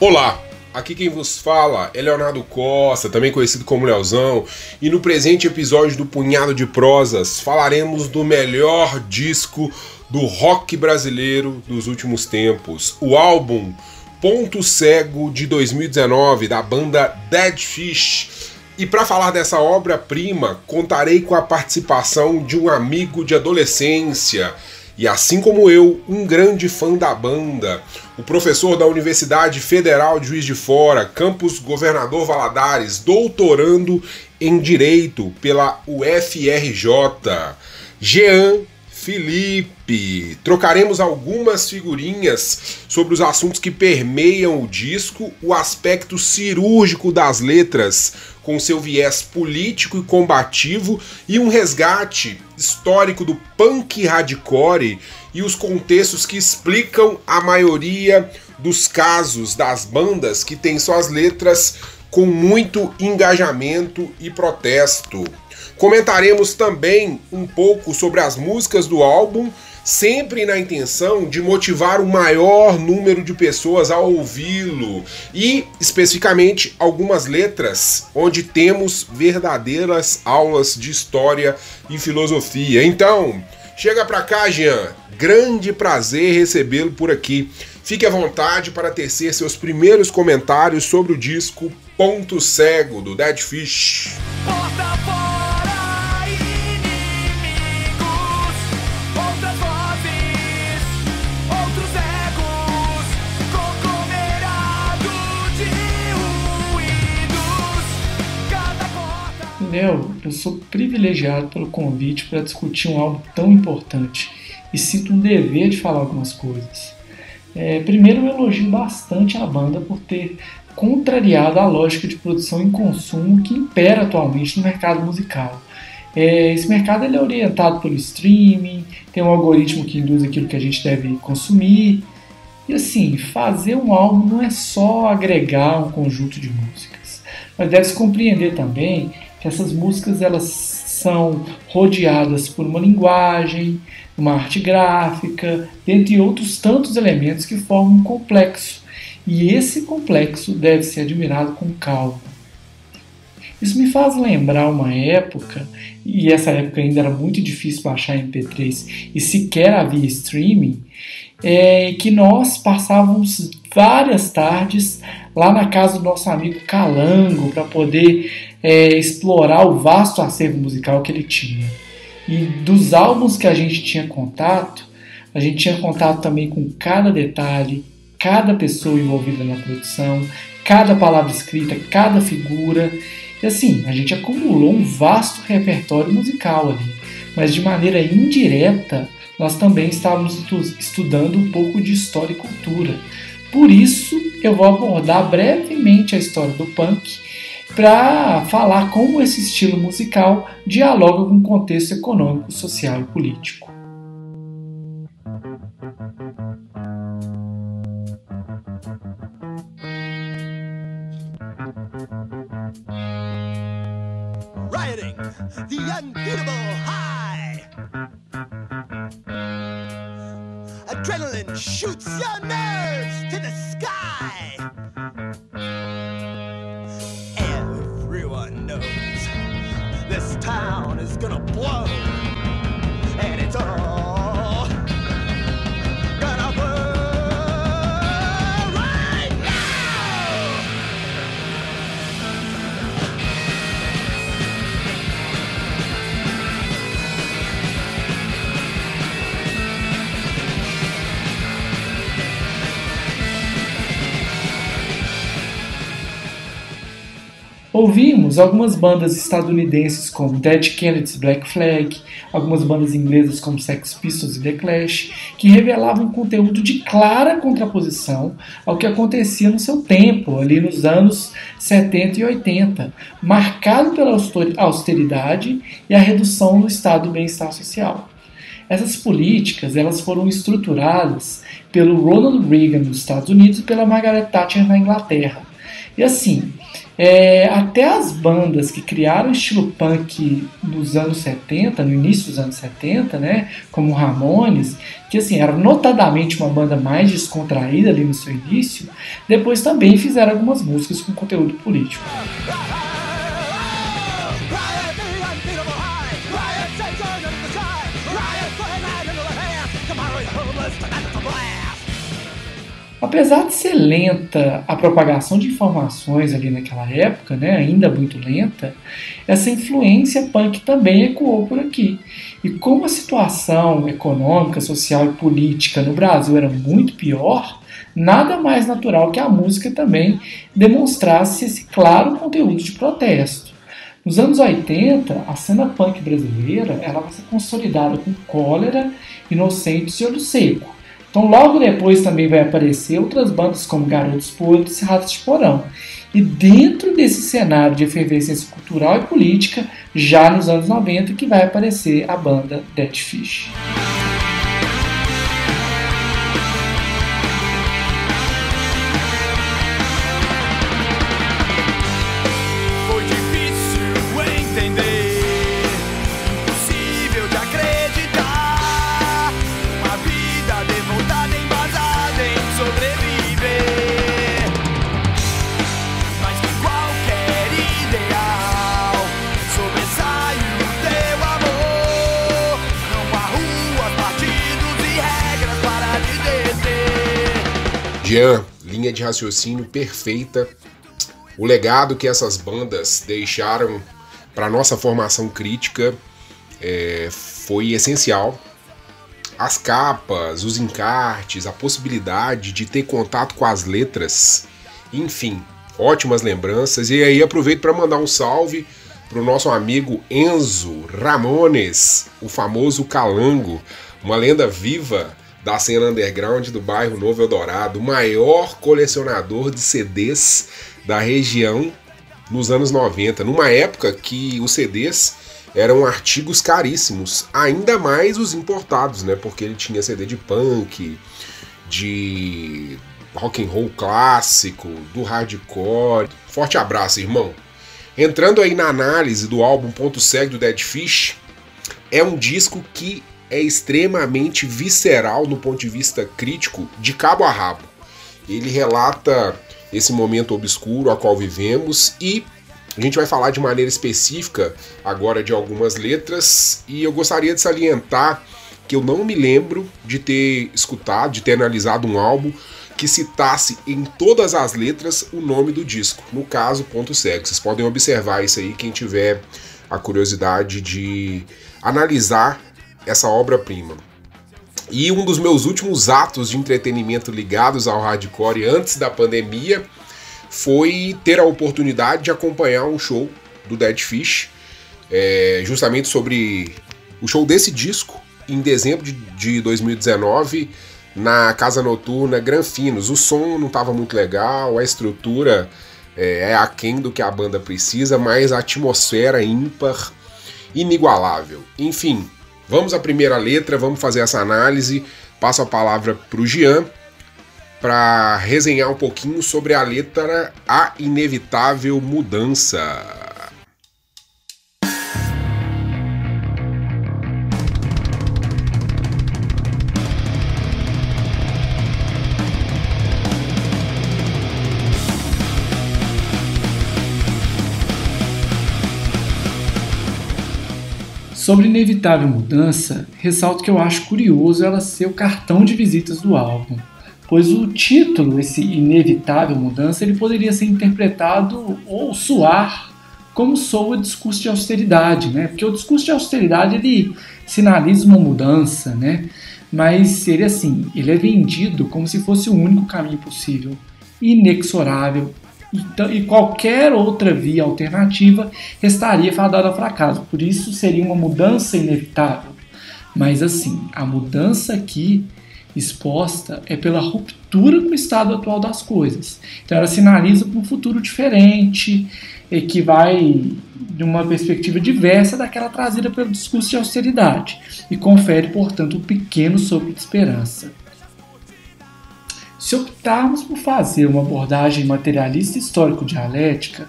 Olá, aqui quem vos fala é Leonardo Costa, também conhecido como Leozão, e no presente episódio do Punhado de Prosas falaremos do melhor disco do rock brasileiro dos últimos tempos, o álbum Ponto Cego de 2019 da banda Dead Fish. E para falar dessa obra-prima, contarei com a participação de um amigo de adolescência e assim como eu, um grande fã da banda, o professor da Universidade Federal de Juiz de Fora, campus Governador Valadares, doutorando em Direito pela UFRJ, Jean Felipe. Trocaremos algumas figurinhas sobre os assuntos que permeiam o disco, o aspecto cirúrgico das letras, com seu viés político e combativo, e um resgate histórico do punk hardcore e os contextos que explicam a maioria dos casos das bandas que têm suas letras com muito engajamento e protesto. Comentaremos também um pouco sobre as músicas do álbum, sempre na intenção de motivar o maior número de pessoas a ouvi-lo e, especificamente, algumas letras onde temos verdadeiras aulas de história e filosofia. Então, chega pra cá, Jean. Grande prazer recebê-lo por aqui. Fique à vontade para tecer seus primeiros comentários sobre o disco Ponto Cego do Dead Fish. Léo, eu sou privilegiado pelo convite para discutir um álbum tão importante e sinto um dever de falar algumas coisas. É, primeiro, eu elogio bastante a banda por ter contrariado a lógica de produção e consumo que impera atualmente no mercado musical. É, esse mercado ele é orientado pelo streaming, tem um algoritmo que induz aquilo que a gente deve consumir. E assim, fazer um álbum não é só agregar um conjunto de músicas, mas deve-se compreender também que essas músicas elas são rodeadas por uma linguagem, uma arte gráfica, dentre outros tantos elementos que formam um complexo. E esse complexo deve ser admirado com calma. Isso me faz lembrar uma época, e essa época ainda era muito difícil baixar MP3 e sequer havia streaming, é, que nós passávamos várias tardes lá na casa do nosso amigo Calango para poder é, explorar o vasto acervo musical que ele tinha. E dos álbuns que a gente tinha contato, a gente tinha contato também com cada detalhe, cada pessoa envolvida na produção, cada palavra escrita, cada figura. E assim, a gente acumulou um vasto repertório musical ali, mas de maneira indireta, nós também estávamos estu- estudando um pouco de história e cultura. Por isso, eu vou abordar brevemente a história do punk para falar como esse estilo musical dialoga com o contexto econômico, social e político. Rioting, the unbeatable high. Adrenaline shoots your nerves Ouvimos algumas bandas estadunidenses como Dead Kennedys Black Flag, algumas bandas inglesas como Sex Pistols e The Clash, que revelavam um conteúdo de clara contraposição ao que acontecia no seu tempo, ali nos anos 70 e 80, marcado pela austeridade e a redução do estado do bem-estar social. Essas políticas elas foram estruturadas pelo Ronald Reagan nos Estados Unidos e pela Margaret Thatcher na Inglaterra. E assim, é, até as bandas que criaram o estilo punk nos anos 70, no início dos anos 70, né, como Ramones, que assim, era notadamente uma banda mais descontraída ali no seu início, depois também fizeram algumas músicas com conteúdo político. Apesar de ser lenta a propagação de informações ali naquela época, né, ainda muito lenta, essa influência punk também ecoou por aqui. E como a situação econômica, social e política no Brasil era muito pior, nada mais natural que a música também demonstrasse esse claro conteúdo de protesto. Nos anos 80, a cena punk brasileira ela vai ser consolidada com Cólera, Inocentes e Olho Seco então logo depois também vai aparecer outras bandas como Garotos Podres e Ratos de Porão. E dentro desse cenário de efervescência cultural e política, já nos anos 90 que vai aparecer a banda Dead Fish. De raciocínio perfeita. O legado que essas bandas deixaram para nossa formação crítica é, foi essencial. As capas, os encartes, a possibilidade de ter contato com as letras, enfim, ótimas lembranças. E aí aproveito para mandar um salve para o nosso amigo Enzo Ramones, o famoso Calango, uma lenda viva da cena underground do bairro Novo Eldorado, o maior colecionador de CDs da região nos anos 90, numa época que os CDs eram artigos caríssimos, ainda mais os importados, né? Porque ele tinha CD de punk, de rock and roll clássico, do hardcore. Forte abraço, irmão. Entrando aí na análise do álbum Ponto Cego do Dead Fish, é um disco que é extremamente visceral no ponto de vista crítico, de cabo a rabo. Ele relata esse momento obscuro a qual vivemos e a gente vai falar de maneira específica agora de algumas letras e eu gostaria de salientar que eu não me lembro de ter escutado, de ter analisado um álbum que citasse em todas as letras o nome do disco, no caso Ponto Cego. Vocês podem observar isso aí quem tiver a curiosidade de analisar essa obra-prima. E um dos meus últimos atos de entretenimento ligados ao hardcore antes da pandemia foi ter a oportunidade de acompanhar um show do Dead Fish, é, justamente sobre o show desse disco, em dezembro de, de 2019, na Casa Noturna Granfinos. O som não estava muito legal, a estrutura é, é aquém do que a banda precisa, mas a atmosfera ímpar, inigualável. Enfim, Vamos à primeira letra, vamos fazer essa análise. Passo a palavra para o Jean para resenhar um pouquinho sobre a letra A Inevitável Mudança. Sobre Inevitável Mudança, ressalto que eu acho curioso ela ser o cartão de visitas do álbum, pois o título, esse Inevitável Mudança, ele poderia ser interpretado ou soar como soa o discurso de austeridade, né? Porque o discurso de austeridade ele sinaliza uma mudança, né? Mas ele assim, ele é vendido como se fosse o único caminho possível, inexorável, Então, e qualquer outra via alternativa estaria fadada ao fracasso. Por isso seria uma mudança inevitável. Mas assim, a mudança aqui exposta é pela ruptura com o estado atual das coisas. Então ela sinaliza para um futuro diferente, que vai de uma perspectiva diversa daquela trazida pelo discurso de austeridade e confere, portanto, um pequeno sopro de esperança. Se optarmos por fazer uma abordagem materialista histórico-dialética,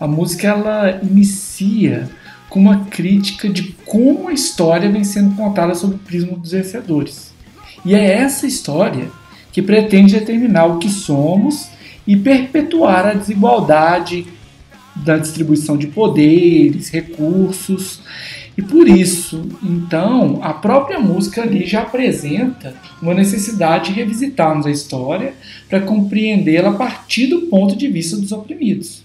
a música ela inicia com uma crítica de como a história vem sendo contada sob o prisma dos vencedores. E é essa história que pretende determinar o que somos e perpetuar a desigualdade da distribuição de poderes, recursos. E por isso, então, a própria música ali já apresenta uma necessidade de revisitarmos a história para compreendê-la a partir do ponto de vista dos oprimidos.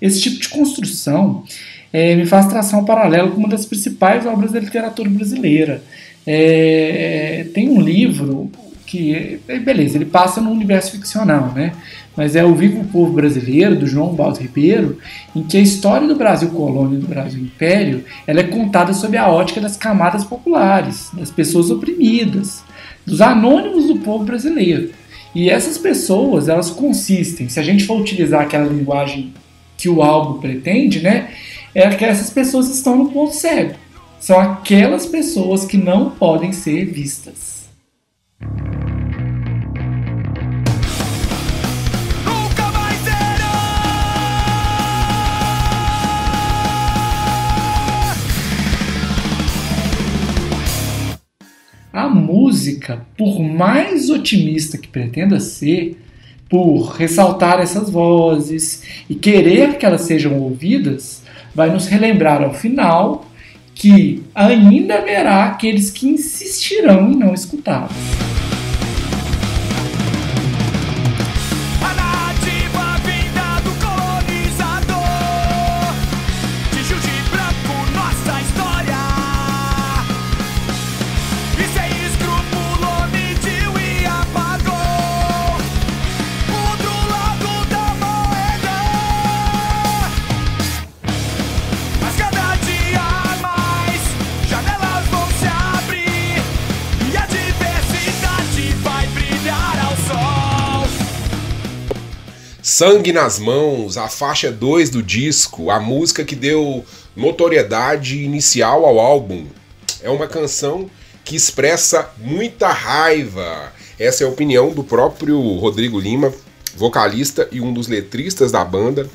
Esse tipo de construção é, me faz traçar um paralelo com uma das principais obras da literatura brasileira, é, tem um livro que, é, beleza, ele passa no universo ficcional, né? Mas é o Vivo Povo Brasileiro, do João Baldo Ribeiro, em que a história do Brasil colônia e do Brasil império ela é contada sob a ótica das camadas populares, das pessoas oprimidas, dos anônimos do povo brasileiro. E essas pessoas, elas consistem, se a gente for utilizar aquela linguagem que o álbum pretende, né? É que essas pessoas estão no ponto cego são aquelas pessoas que não podem ser vistas. A música, por mais otimista que pretenda ser, por ressaltar essas vozes e querer que elas sejam ouvidas, vai nos relembrar ao final que ainda haverá aqueles que insistirão em não escutá-lo. Sangue nas Mãos, a faixa 2 do disco, a música que deu notoriedade inicial ao álbum. É uma canção que expressa muita raiva. Essa é a opinião do próprio Rodrigo Lima, vocalista e um dos letristas da banda.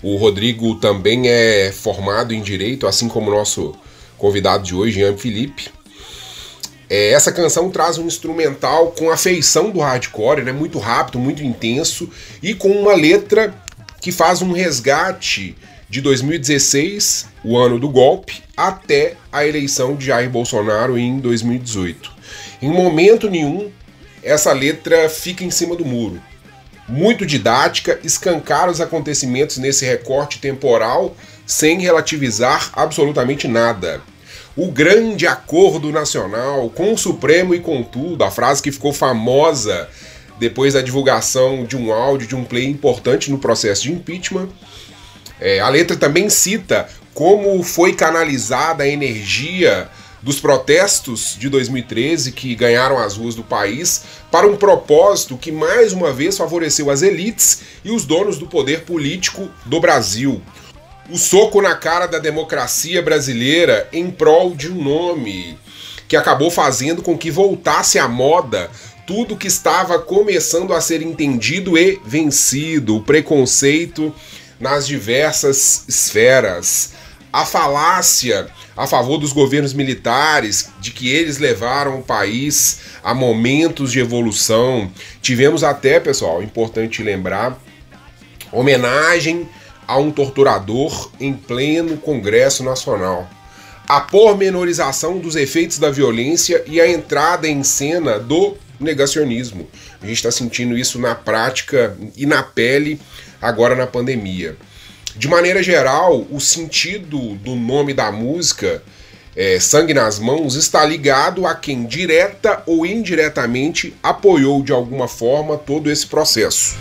O Rodrigo também é formado em direito, assim como o nosso convidado de hoje, Jean Felipe. É, essa canção traz um instrumental com a feição do hardcore, né? muito rápido, muito intenso, e com uma letra que faz um resgate de 2016, o ano do golpe, até a eleição de Jair Bolsonaro em 2018. Em momento nenhum, essa letra fica em cima do muro. Muito didática, escancara os acontecimentos nesse recorte temporal sem relativizar absolutamente nada o grande acordo nacional com o Supremo e com tudo, a frase que ficou famosa depois da divulgação de um áudio de um play importante no processo de impeachment. É, a letra também cita como foi canalizada a energia dos protestos de 2013 que ganharam as ruas do país para um propósito que mais uma vez favoreceu as elites e os donos do poder político do Brasil o soco na cara da democracia brasileira em prol de um nome que acabou fazendo com que voltasse à moda tudo que estava começando a ser entendido e vencido, o preconceito nas diversas esferas, a falácia a favor dos governos militares, de que eles levaram o país a momentos de evolução. Tivemos até, pessoal, importante lembrar, homenagem a um torturador em pleno Congresso Nacional. A pormenorização dos efeitos da violência e a entrada em cena do negacionismo. A gente está sentindo isso na prática e na pele agora na pandemia. De maneira geral, o sentido do nome da música, é, Sangue nas Mãos, está ligado a quem direta ou indiretamente apoiou de alguma forma todo esse processo.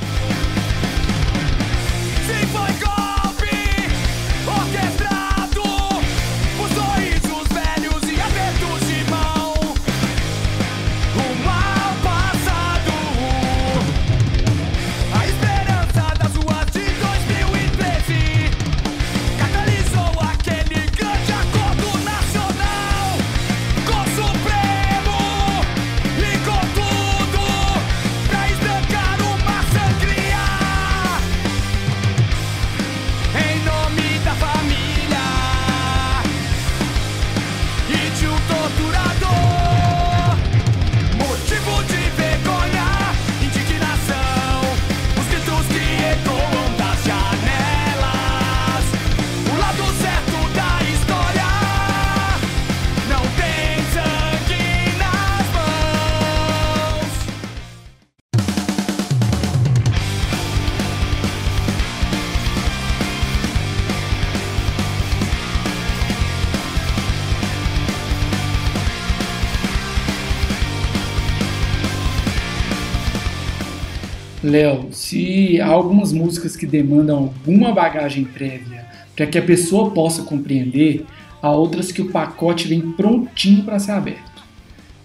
Léo, se há algumas músicas que demandam alguma bagagem prévia para que a pessoa possa compreender, há outras que o pacote vem prontinho para ser aberto.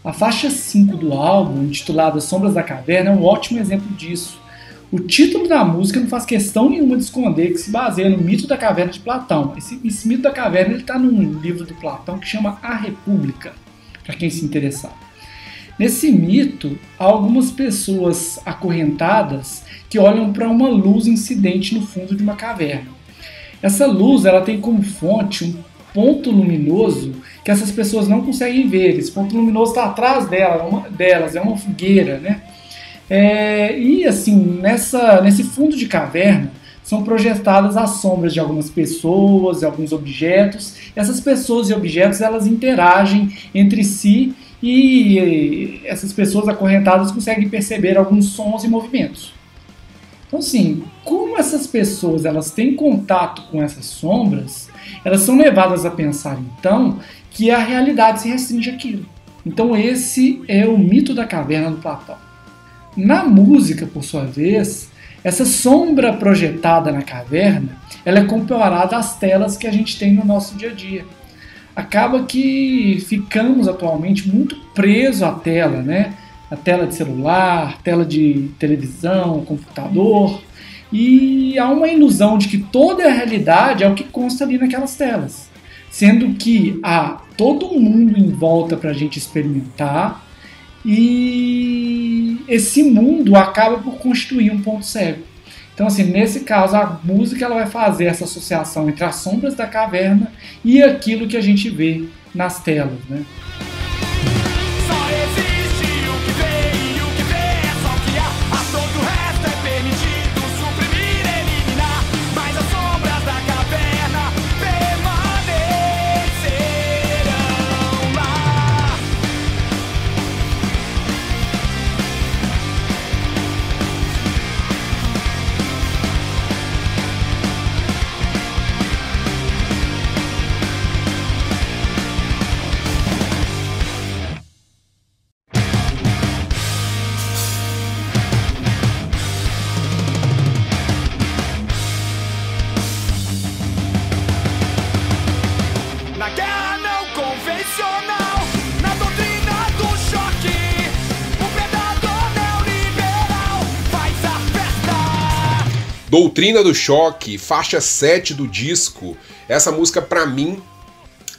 A faixa 5 do álbum, intitulada Sombras da Caverna, é um ótimo exemplo disso. O título da música não faz questão nenhuma de esconder que se baseia no mito da caverna de Platão. Esse, esse mito da caverna está num livro do Platão que chama A República, para quem se interessar. Nesse mito, há algumas pessoas acorrentadas que olham para uma luz incidente no fundo de uma caverna. Essa luz ela tem como fonte um ponto luminoso que essas pessoas não conseguem ver. Esse ponto luminoso está atrás dela, uma, delas, é uma fogueira, né? É, e assim, nessa, nesse fundo de caverna são projetadas as sombras de algumas pessoas, alguns objetos. Essas pessoas e objetos elas interagem entre si e essas pessoas acorrentadas conseguem perceber alguns sons e movimentos. Então, assim, como essas pessoas elas têm contato com essas sombras, elas são levadas a pensar então que a realidade se restringe àquilo. Então, esse é o mito da caverna do Platão. Na música, por sua vez, essa sombra projetada na caverna, ela é comparada às telas que a gente tem no nosso dia a dia acaba que ficamos atualmente muito presos à tela, né? A tela de celular, tela de televisão, computador. E há uma ilusão de que toda a realidade é o que consta ali naquelas telas. Sendo que há todo mundo em volta para a gente experimentar e esse mundo acaba por constituir um ponto cego. Então, assim, nesse caso, a música ela vai fazer essa associação entre as sombras da caverna e aquilo que a gente vê nas telas, né? Doutrina do Choque, faixa 7 do disco. Essa música, para mim,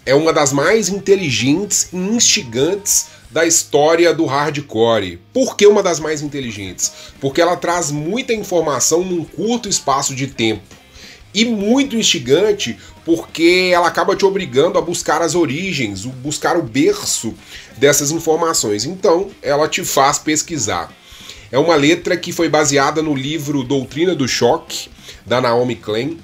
é uma das mais inteligentes e instigantes da história do hardcore. Por que uma das mais inteligentes? Porque ela traz muita informação num curto espaço de tempo. E muito instigante porque ela acaba te obrigando a buscar as origens, buscar o berço dessas informações. Então, ela te faz pesquisar. É uma letra que foi baseada no livro Doutrina do Choque, da Naomi Klein,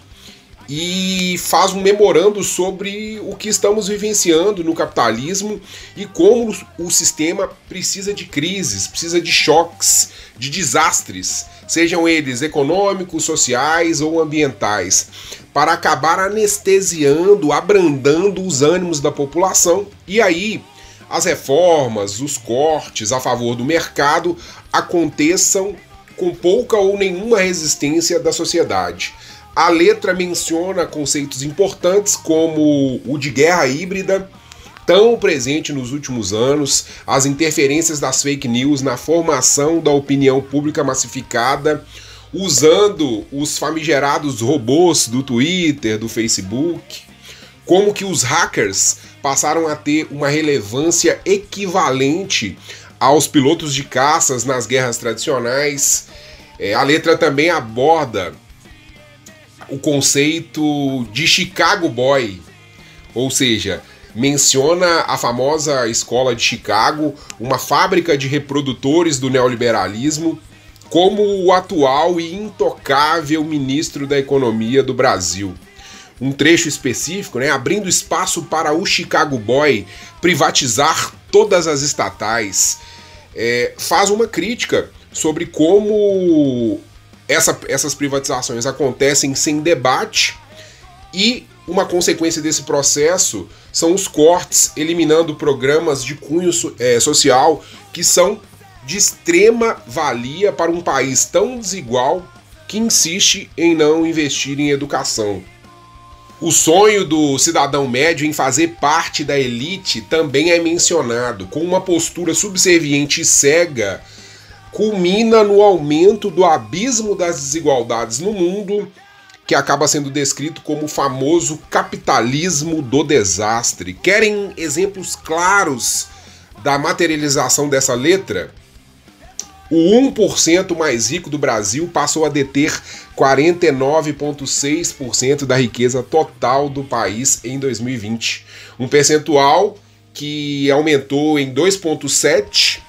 e faz um memorando sobre o que estamos vivenciando no capitalismo e como o sistema precisa de crises, precisa de choques, de desastres, sejam eles econômicos, sociais ou ambientais, para acabar anestesiando, abrandando os ânimos da população. E aí as reformas, os cortes a favor do mercado aconteçam com pouca ou nenhuma resistência da sociedade. A letra menciona conceitos importantes como o de guerra híbrida, tão presente nos últimos anos, as interferências das fake news na formação da opinião pública massificada, usando os famigerados robôs do Twitter, do Facebook, como que os hackers passaram a ter uma relevância equivalente aos pilotos de caças nas guerras tradicionais. É, a letra também aborda o conceito de Chicago Boy, ou seja, menciona a famosa escola de Chicago, uma fábrica de reprodutores do neoliberalismo, como o atual e intocável ministro da Economia do Brasil. Um trecho específico, né, abrindo espaço para o Chicago Boy privatizar todas as estatais, é, faz uma crítica sobre como essa, essas privatizações acontecem sem debate e uma consequência desse processo são os cortes, eliminando programas de cunho é, social que são de extrema valia para um país tão desigual que insiste em não investir em educação. O sonho do cidadão médio em fazer parte da elite também é mencionado, com uma postura subserviente e cega, culmina no aumento do abismo das desigualdades no mundo, que acaba sendo descrito como o famoso capitalismo do desastre. Querem exemplos claros da materialização dessa letra? O 1% mais rico do Brasil passou a deter 49,6% da riqueza total do país em 2020. Um percentual que aumentou em 2,7%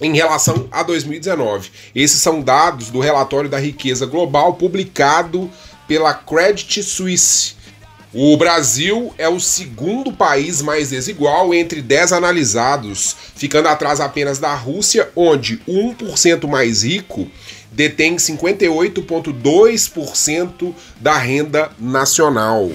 em relação a 2019. Esses são dados do relatório da riqueza global publicado pela Credit Suisse o Brasil é o segundo país mais desigual entre 10 analisados, ficando atrás apenas da Rússia, onde o 1% mais rico detém 58,2% da renda nacional.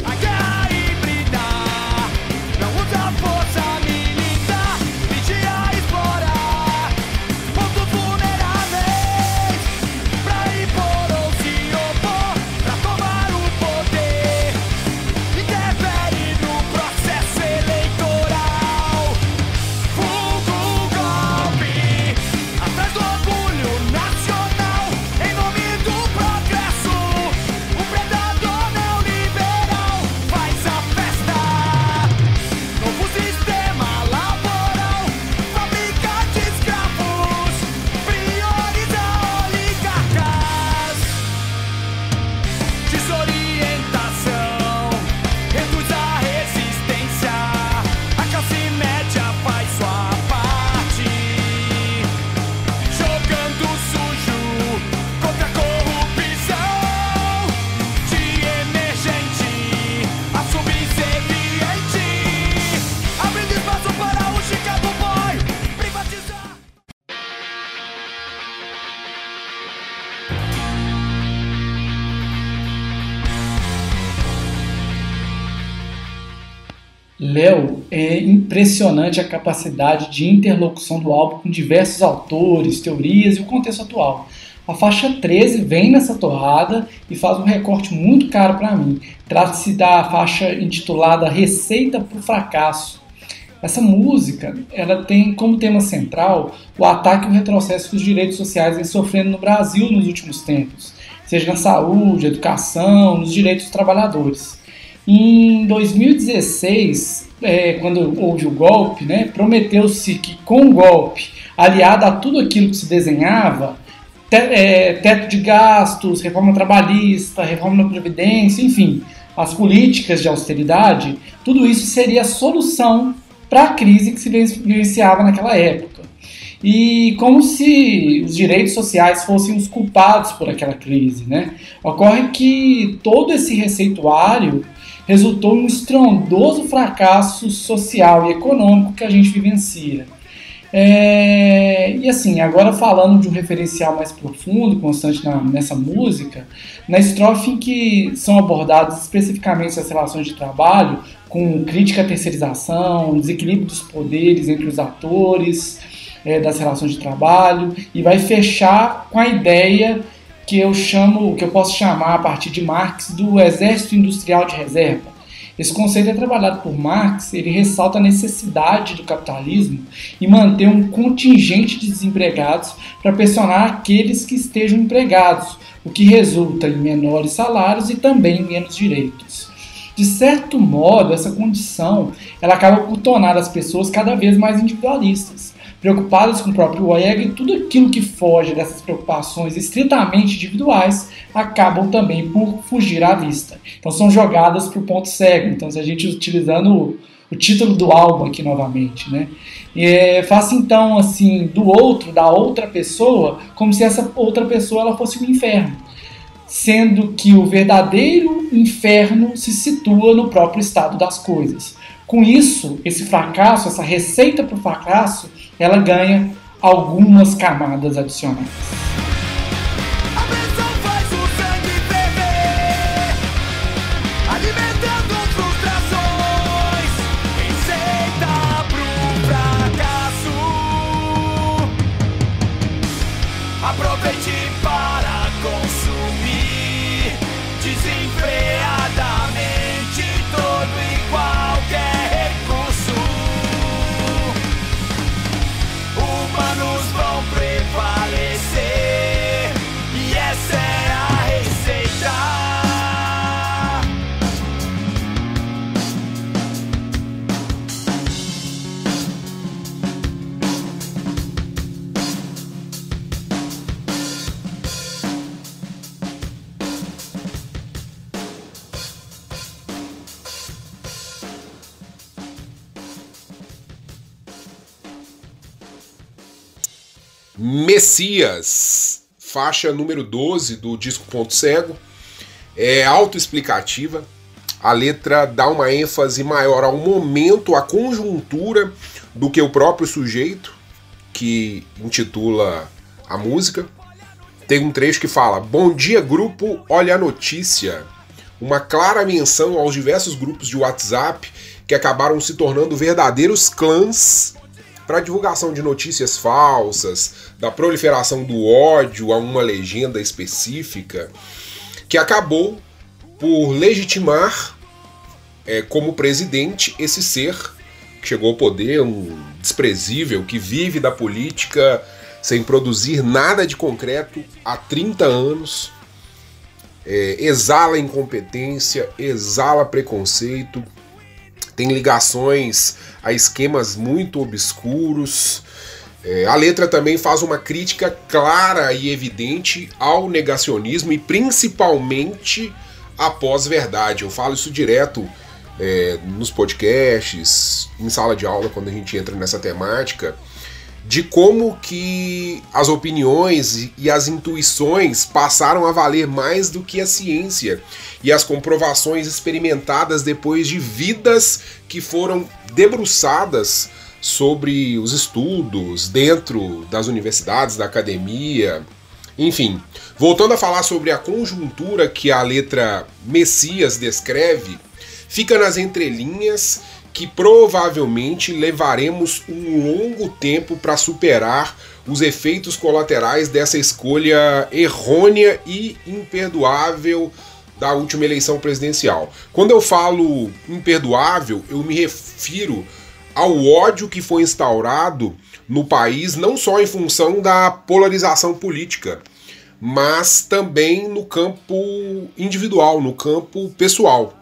Impressionante a capacidade de interlocução do álbum com diversos autores, teorias e o contexto atual. A faixa 13 vem nessa torrada e faz um recorte muito caro para mim. Trata-se da faixa intitulada Receita para o Fracasso. Essa música ela tem como tema central o ataque e o retrocesso que os direitos sociais vêm sofrendo no Brasil nos últimos tempos, seja na saúde, educação, nos direitos dos trabalhadores. Em 2016, é, quando houve o golpe, né, prometeu-se que com o golpe, aliado a tudo aquilo que se desenhava, te, é, teto de gastos, reforma trabalhista, reforma da Previdência, enfim, as políticas de austeridade, tudo isso seria a solução para a crise que se vivenciava naquela época. E como se os direitos sociais fossem os culpados por aquela crise. Né? Ocorre que todo esse receituário resultou em um estrondoso fracasso social e econômico que a gente vivencia. É, e assim, agora falando de um referencial mais profundo, constante na, nessa música, na estrofe em que são abordadas especificamente as relações de trabalho, com crítica à terceirização, desequilíbrio dos poderes entre os atores é, das relações de trabalho, e vai fechar com a ideia que eu chamo, que eu posso chamar a partir de Marx do exército industrial de reserva. Esse conceito é trabalhado por Marx, ele ressalta a necessidade do capitalismo e manter um contingente de desempregados para pressionar aqueles que estejam empregados, o que resulta em menores salários e também menos direitos. De certo modo, essa condição ela acaba por tornar as pessoas cada vez mais individualistas preocupadas com o próprio ego e tudo aquilo que foge dessas preocupações estritamente individuais acabam também por fugir à vista. Então são jogadas para o ponto cego. Então se a gente utilizando o, o título do álbum aqui novamente, né? É, faça então assim do outro, da outra pessoa, como se essa outra pessoa ela fosse um inferno, sendo que o verdadeiro inferno se situa no próprio estado das coisas. Com isso, esse fracasso, essa receita para o fracasso, ela ganha algumas camadas adicionais. Messias, faixa número 12 do disco Ponto Cego. É autoexplicativa. A letra dá uma ênfase maior ao momento, à conjuntura do que o próprio sujeito, que intitula a música. Tem um trecho que fala: Bom dia, grupo, olha a notícia. Uma clara menção aos diversos grupos de WhatsApp que acabaram se tornando verdadeiros clãs para divulgação de notícias falsas, da proliferação do ódio a uma legenda específica, que acabou por legitimar é, como presidente esse ser que chegou ao poder, um desprezível, que vive da política sem produzir nada de concreto há 30 anos, é, exala incompetência, exala preconceito, tem ligações a esquemas muito obscuros. É, a letra também faz uma crítica clara e evidente ao negacionismo e principalmente à pós-verdade. Eu falo isso direto é, nos podcasts, em sala de aula, quando a gente entra nessa temática, de como que as opiniões e as intuições passaram a valer mais do que a ciência e as comprovações experimentadas depois de vidas que foram debruçadas sobre os estudos dentro das universidades, da academia, enfim. Voltando a falar sobre a conjuntura que a letra Messias descreve, fica nas entrelinhas que provavelmente levaremos um longo tempo para superar os efeitos colaterais dessa escolha errônea e imperdoável da última eleição presidencial. Quando eu falo imperdoável, eu me refiro ao ódio que foi instaurado no país, não só em função da polarização política, mas também no campo individual, no campo pessoal.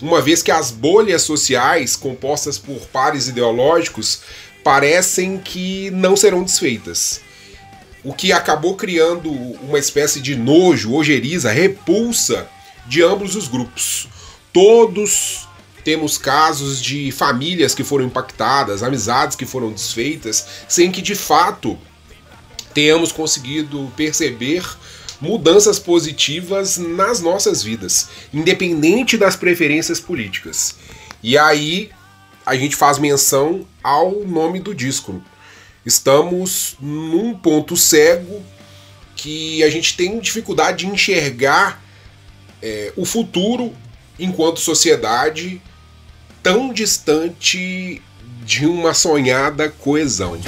Uma vez que as bolhas sociais, compostas por pares ideológicos, parecem que não serão desfeitas o que acabou criando uma espécie de nojo, ojeriza, repulsa de ambos os grupos. Todos temos casos de famílias que foram impactadas, amizades que foram desfeitas, sem que de fato tenhamos conseguido perceber mudanças positivas nas nossas vidas, independente das preferências políticas. E aí a gente faz menção ao nome do disco, Estamos num ponto cego que a gente tem dificuldade de enxergar é, o futuro enquanto sociedade tão distante de uma sonhada coesão.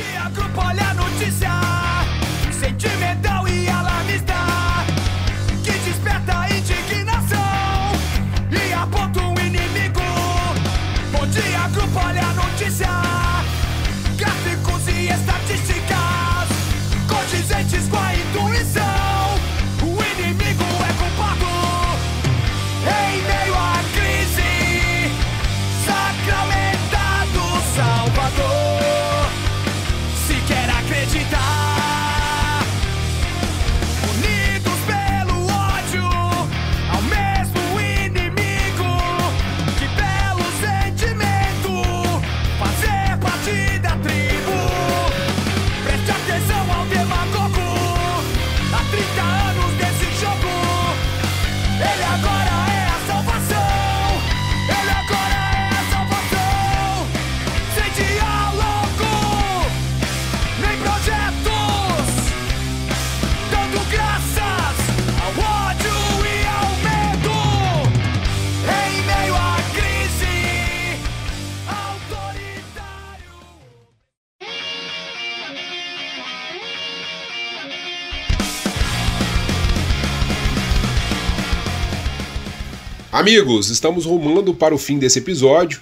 Amigos, estamos rumando para o fim desse episódio.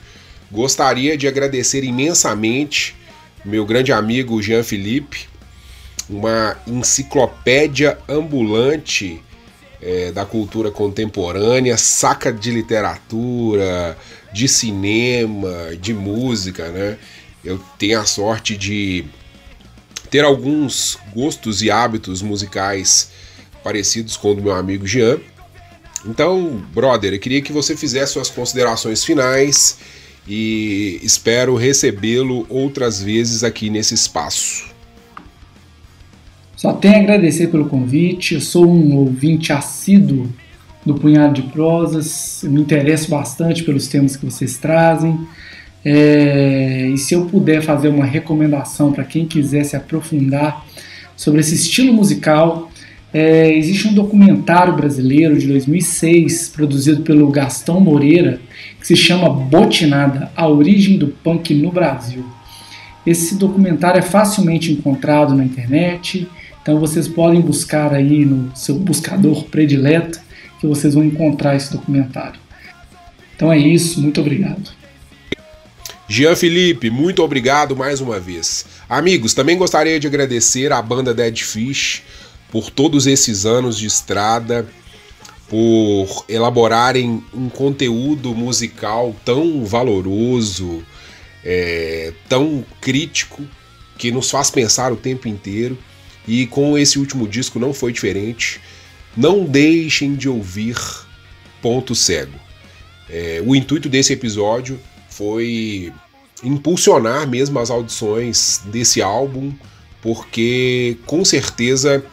Gostaria de agradecer imensamente meu grande amigo Jean Felipe, uma enciclopédia ambulante é, da cultura contemporânea, saca de literatura, de cinema, de música, né? Eu tenho a sorte de ter alguns gostos e hábitos musicais parecidos com o do meu amigo Jean. Então, brother, eu queria que você fizesse suas considerações finais e espero recebê-lo outras vezes aqui nesse espaço. Só tenho a agradecer pelo convite. Eu sou um ouvinte assíduo do Punhado de Prosas. Eu me interesso bastante pelos temas que vocês trazem. É, e se eu puder fazer uma recomendação para quem quiser se aprofundar sobre esse estilo musical, é, existe um documentário brasileiro de 2006 produzido pelo Gastão Moreira que se chama Botinada: A Origem do Punk no Brasil. Esse documentário é facilmente encontrado na internet, então vocês podem buscar aí no seu buscador predileto que vocês vão encontrar esse documentário. Então é isso, muito obrigado. Jean Felipe, muito obrigado mais uma vez. Amigos, também gostaria de agradecer à banda Dead Fish por todos esses anos de estrada, por elaborarem um conteúdo musical tão valoroso, é, tão crítico, que nos faz pensar o tempo inteiro. E com esse último disco não foi diferente. Não deixem de ouvir Ponto Cego. É, o intuito desse episódio foi impulsionar mesmo as audições desse álbum, porque com certeza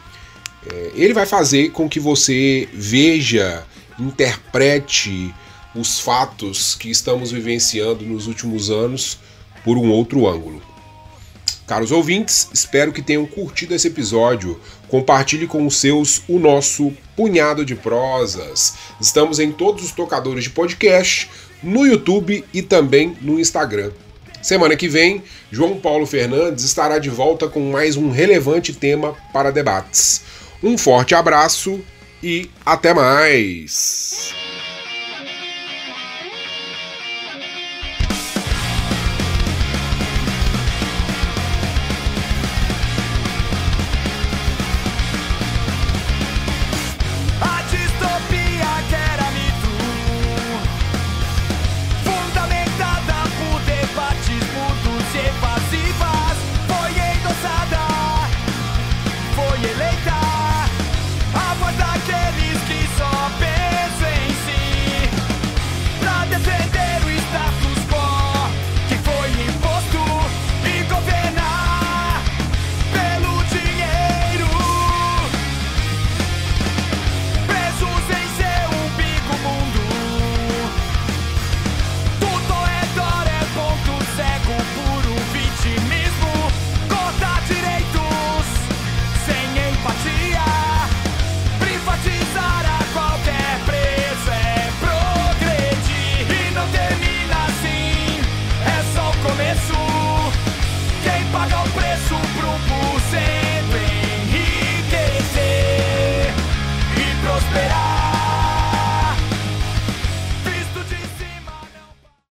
é, ele vai fazer com que você veja, interprete os fatos que estamos vivenciando nos últimos anos por um outro ângulo. Caros ouvintes, espero que tenham curtido esse episódio. Compartilhe com os seus o nosso punhado de prosas. Estamos em todos os tocadores de podcast, no YouTube e também no Instagram. Semana que vem, João Paulo Fernandes estará de volta com mais um relevante tema para debates. Um forte abraço e até mais!